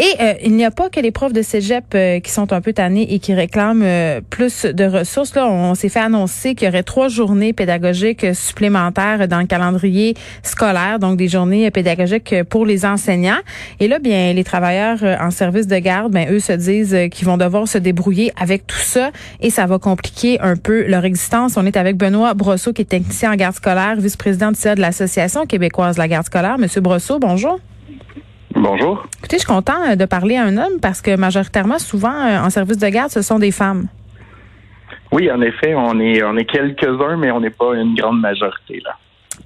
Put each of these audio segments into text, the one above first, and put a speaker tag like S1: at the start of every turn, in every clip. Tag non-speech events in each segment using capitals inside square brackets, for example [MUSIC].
S1: Et euh, il n'y a pas que les profs de cégep euh, qui sont un peu tannés et qui réclament euh, plus de ressources. Là, on, s'est fait annoncer qu'il y aurait trois journées pédagogiques supplémentaires dans le calendrier scolaire, donc des journées pédagogiques pour les enseignants. Et là, bien, les travailleurs en service de garde, ben eux se disent qu'ils vont devoir se débrouiller avec tout ça et ça va compliquer un peu leur existence. On est avec Benoît Brosseau, qui est technicien en garde scolaire, vice-président de l'Association québécoise de la garde scolaire. Monsieur Brosseau, bonjour.
S2: Bonjour.
S1: Écoutez, je suis content euh, de parler à un homme parce que majoritairement, souvent, euh, en service de garde, ce sont des femmes.
S2: Oui, en effet, on est on est quelques-uns, mais on n'est pas une grande majorité là.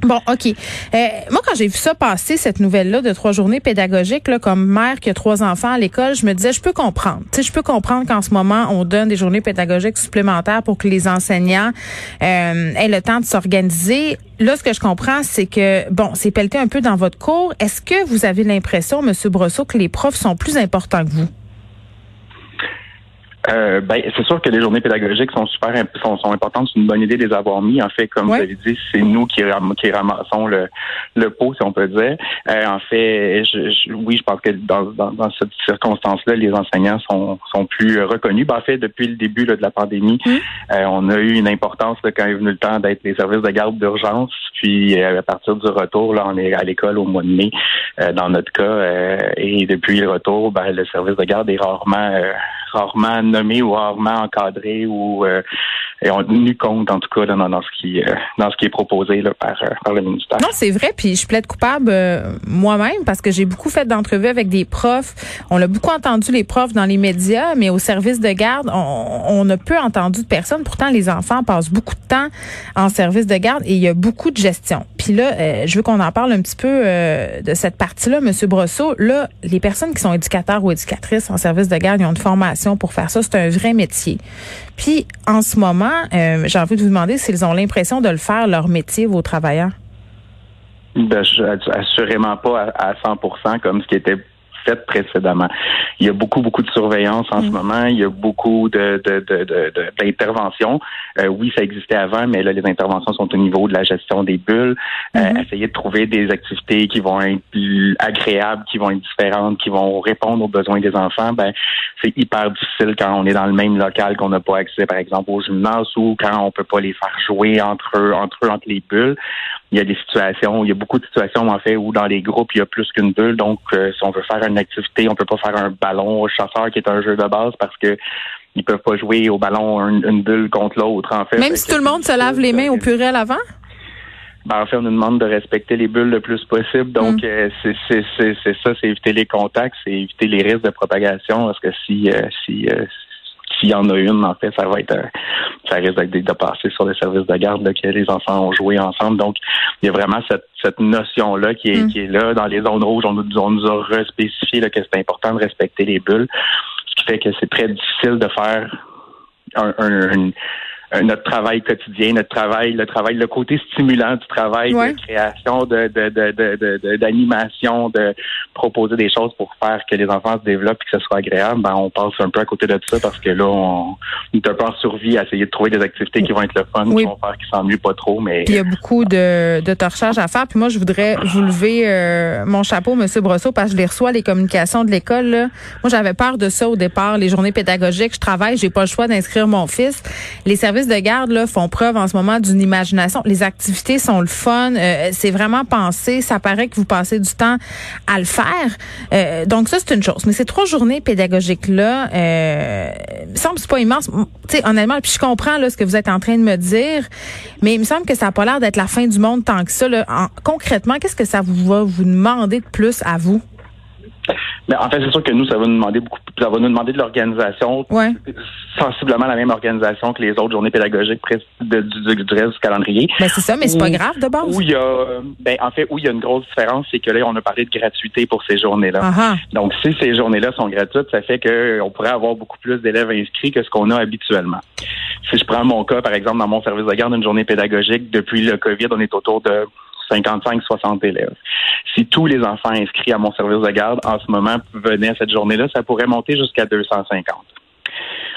S1: Bon, OK. Euh, moi, quand j'ai vu ça passer, cette nouvelle-là de trois journées pédagogiques, là, comme mère qui a trois enfants à l'école, je me disais, je peux comprendre. Tu sais, je peux comprendre qu'en ce moment, on donne des journées pédagogiques supplémentaires pour que les enseignants euh, aient le temps de s'organiser. Là, ce que je comprends, c'est que, bon, c'est pelleté un peu dans votre cours. Est-ce que vous avez l'impression, M. Brosseau, que les profs sont plus importants que vous?
S2: Euh, ben, c'est sûr que les journées pédagogiques sont super sont, sont importantes. C'est une bonne idée de les avoir mis. En fait, comme vous avez dit, c'est nous qui, qui ramassons le, le pot, si on peut dire. Euh, en fait, je, oui, je pense que dans, dans, dans cette circonstance-là, les enseignants sont, sont plus reconnus. Ben, en fait, depuis le début là, de la pandémie, mmh. euh, on a eu une importance là, quand est venu le temps d'être les services de garde d'urgence. Puis à partir du retour, là, on est à l'école au mois de mai, dans notre cas. et depuis le retour, ben, le service de garde est rarement rarement nommé ou rarement ou euh, et on tenu compte en tout cas dans, dans, ce qui euh, dans ce qui est proposé là, par, euh, par le ministère.
S1: Non, c'est vrai, puis je plaide coupable moi-même parce que j'ai beaucoup fait d'entrevues avec des profs. On a beaucoup entendu les profs dans les médias, mais au service de garde, on, on a peu entendu de personnes. Pourtant, les enfants passent beaucoup de temps en service de garde et il y a beaucoup de gestion. Puis là, je veux qu'on en parle un petit peu de cette partie-là, Monsieur Brosseau. Là, les personnes qui sont éducateurs ou éducatrices en service de garde, ils ont une formation pour faire ça. C'est un vrai métier. Puis, en ce moment, euh, j'ai envie de vous demander s'ils ont l'impression de le faire, leur métier, vos travailleurs.
S2: Ben, assurément pas à, à 100 comme ce qui était fait précédemment. Il y a beaucoup, beaucoup de surveillance en ce mm. moment. Il y a beaucoup de, d'interventions. Euh, oui, ça existait avant, mais là, les interventions sont au niveau de la gestion des bulles. Euh, mm-hmm. essayer de trouver des activités qui vont être plus agréables, qui vont être différentes, qui vont répondre aux besoins des enfants. Ben, c'est hyper difficile quand on est dans le même local qu'on n'a pas accès, par exemple, au gymnase ou quand on peut pas les faire jouer entre eux, entre eux, entre les bulles. Il y a des situations, il y a beaucoup de situations en fait où dans les groupes il y a plus qu'une bulle. Donc, euh, si on veut faire une activité, on peut pas faire un ballon au chasseur qui est un jeu de base parce que ils peuvent pas jouer au ballon une, bulle contre l'autre. En fait,
S1: même si tout le monde se lave les mains au purel avant.
S2: Ben, en fait, on nous demande de respecter les bulles le plus possible. Donc, mm. euh, c'est c'est ça, c'est éviter les contacts, c'est éviter les risques de propagation. Parce que si euh, si s'il y en a une, en fait, ça va être ça risque d'être de passer sur les services de garde là, que les enfants ont joué ensemble. Donc, il y a vraiment cette, cette notion-là qui est, mm. qui est là. Dans les zones rouges, on, on nous a respécifié là, que c'est important de respecter les bulles, ce qui fait que c'est très difficile de faire un, un, euh, notre travail quotidien, notre travail, le travail, le côté stimulant du travail de création, de, de, d'animation, de, proposer des choses pour faire que les enfants se développent et que ce soit agréable, ben on passe un peu à côté de ça parce que là, on, est un peu en survie à essayer de trouver des activités qui vont être le fun, qui vont faire qu'ils s'ennuient pas trop. Mais
S1: il y a beaucoup de, de torchage à faire. Puis moi, je voudrais vous lever euh, mon chapeau, Monsieur Brosseau, parce que je les reçois les communications de l'école. Moi, j'avais peur de ça au départ, les journées pédagogiques. Je travaille, j'ai pas le choix d'inscrire mon fils. Les services de garde là, font preuve en ce moment d'une imagination. Les activités sont le fun. Euh, c'est vraiment pensé. Ça paraît que vous passez du temps à le faire. Euh, donc ça, c'est une chose. Mais ces trois journées pédagogiques-là, euh, me semble c'est pas immense. Sais, honnêtement, puis je comprends là, ce que vous êtes en train de me dire, mais il me semble que ça n'a pas l'air d'être la fin du monde tant que ça. Concrètement, qu'est-ce que ça vous va vous demander de plus à vous?
S2: Mais en fait, c'est sûr que nous, ça va nous demander beaucoup, ça va nous demander de l'organisation, sensiblement la même organisation que les autres journées pédagogiques de, du, du, reste du calendrier.
S1: Ben c'est ça, mais c'est pas grave de base.
S2: Où il y a, ben en fait, où il y a une grosse différence, c'est que là, on a parlé de gratuité pour ces journées-là. Donc, si ces journées-là sont gratuites, ça fait qu'on pourrait avoir beaucoup plus d'élèves inscrits que ce qu'on a habituellement. Si je prends mon cas, par exemple, dans mon service de garde, une journée pédagogique, depuis le COVID, on est autour de 55-60 élèves. Si tous les enfants inscrits à mon service de garde en ce moment venaient cette journée-là, ça pourrait monter jusqu'à 250.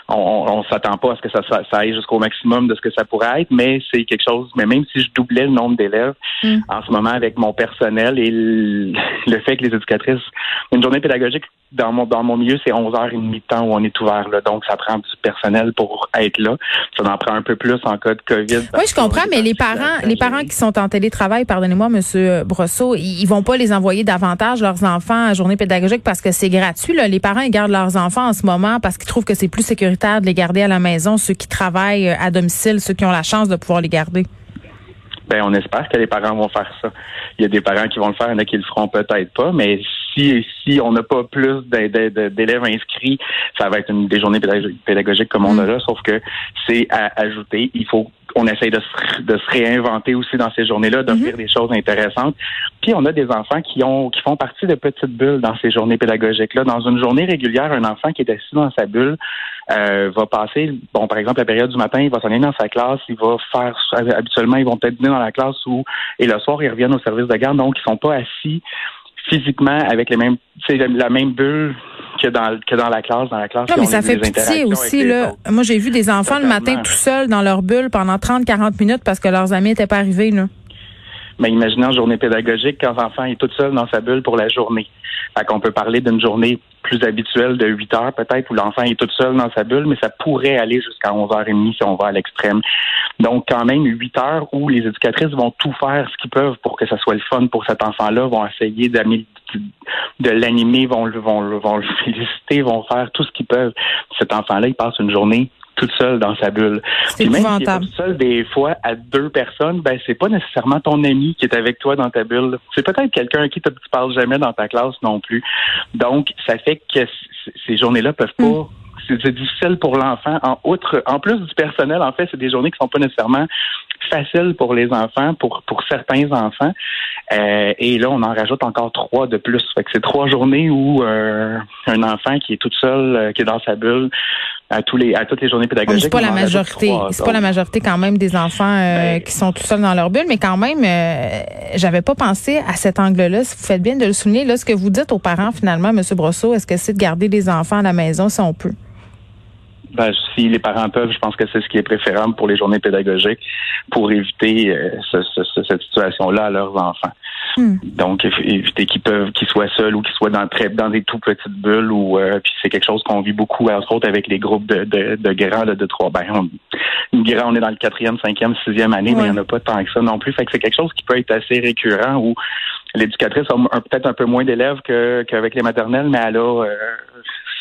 S2: on, on s'attend pas à ce que ça, ça, aille jusqu'au maximum de ce que ça pourrait être, mais c'est quelque chose. Mais même si je doublais le nombre d'élèves mm. en ce moment avec mon personnel et [LAUGHS] le, fait que les éducatrices, une journée pédagogique dans mon dans mon milieu, c'est 11h30 de temps où on est ouvert là, donc ça prend du personnel pour être là. Ça en prend un peu plus en cas de Covid.
S1: Oui, je comprends, mais les parents, les parents qui sont en télétravail, pardonnez-moi, Monsieur Brosseau, ils vont pas les envoyer davantage leurs enfants à journée pédagogique parce que c'est gratuit. Là. Les parents ils gardent leurs enfants en ce moment parce qu'ils trouvent que c'est plus sécuritaire de les garder à la maison, ceux qui travaillent à domicile, ceux qui ont la chance de pouvoir les garder.
S2: Ben, on espère que les parents vont faire ça. Il y a des parents qui vont le faire, il y en a qui le feront peut-être pas, mais si si on n'a pas plus d'élèves inscrits, ça va être une des journées pédagogiques comme on a mm. là, sauf que c'est à ajouter. Il faut on essaye de se, de se réinventer aussi dans ces journées-là, d'offrir mm-hmm. des choses intéressantes. Puis on a des enfants qui ont qui font partie de petites bulles dans ces journées pédagogiques-là. Dans une journée régulière, un enfant qui est assis dans sa bulle euh, va passer, bon, par exemple, la période du matin, il va s'en aller dans sa classe, il va faire habituellement, ils vont peut-être dîner dans la classe ou et le soir, ils reviennent au service de garde, donc ils sont pas assis physiquement avec les mêmes, c'est la même bulle que dans, que dans la classe. Dans la classe,
S1: non, mais ça fait pitié aussi. Là. Moi, j'ai vu des enfants le matin tout seuls dans leur bulle pendant 30-40 minutes parce que leurs amis n'étaient pas arrivés. Là.
S2: Mais imaginez en journée pédagogique quand l'enfant est tout seul dans sa bulle pour la journée. Fait qu'on peut parler d'une journée plus habituelle de 8 heures peut-être où l'enfant est tout seul dans sa bulle, mais ça pourrait aller jusqu'à 11h30 si on va à l'extrême. Donc quand même 8 heures où les éducatrices vont tout faire ce qu'ils peuvent pour que ça soit le fun pour cet enfant-là, vont essayer de l'animer, vont, vont, vont le féliciter, vont faire tout ce qu'ils peuvent. Cet enfant-là, il passe une journée toute seule dans sa bulle.
S1: Puis même si
S2: toute seule des fois à deux personnes, ben c'est pas nécessairement ton ami qui est avec toi dans ta bulle. C'est peut-être quelqu'un à qui tu parles jamais dans ta classe non plus. Donc ça fait que ces journées-là peuvent pas hmm. c'est difficile pour l'enfant. En outre, en plus du personnel, en fait, c'est des journées qui sont pas nécessairement faciles pour les enfants, pour pour certains enfants. Euh, et là, on en rajoute encore trois de plus. Fait que c'est trois journées où euh, un enfant qui est tout seul, euh, qui est dans sa bulle, à tous les à toutes les journées pédagogiques.
S1: C'est pas la majorité. C'est pas la majorité quand même des enfants ben, qui sont tout seuls dans leur bulle, mais quand même, j'avais pas pensé à cet angle-là. Vous faites bien de le souligner. Là, ce que vous dites aux parents finalement, Monsieur Brosseau, est-ce que c'est de garder des enfants à la maison si on peut?
S2: Ben, si les parents peuvent, je pense que c'est ce qui est préférable pour les journées pédagogiques pour éviter euh, cette situation-là à leurs enfants. Hmm. Donc, éviter qu'ils peuvent, qu'ils soient seuls ou qu'ils soient dans très, dans des tout petites bulles ou euh, puis c'est quelque chose qu'on vit beaucoup, entre autres avec les groupes de, de, de grands de trois. Ben, on, on est dans le quatrième, cinquième, sixième année, mais il n'y en a pas tant que ça non plus. Fait que c'est quelque chose qui peut être assez récurrent où l'éducatrice a peut-être un peu moins d'élèves qu'avec les maternelles, mais elle a euh,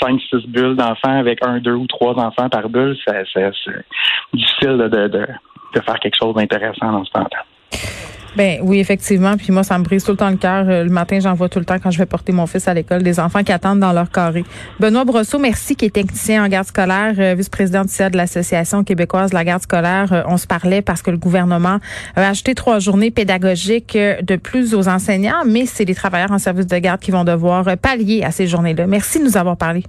S2: cinq, six bulles d'enfants avec un, deux ou trois enfants par bulle, c'est difficile de, de, de, faire quelque chose d'intéressant dans ce temps-là.
S1: Ben oui, effectivement. Puis moi, ça me brise tout le temps le cœur. Euh, le matin, j'en vois tout le temps quand je vais porter mon fils à l'école, des enfants qui attendent dans leur carré. Benoît Brosseau, merci, qui est technicien en garde scolaire, euh, vice-président du de l'Association québécoise de la garde scolaire. Euh, on se parlait parce que le gouvernement a acheté trois journées pédagogiques de plus aux enseignants, mais c'est les travailleurs en service de garde qui vont devoir pallier à ces journées-là. Merci de nous avoir parlé.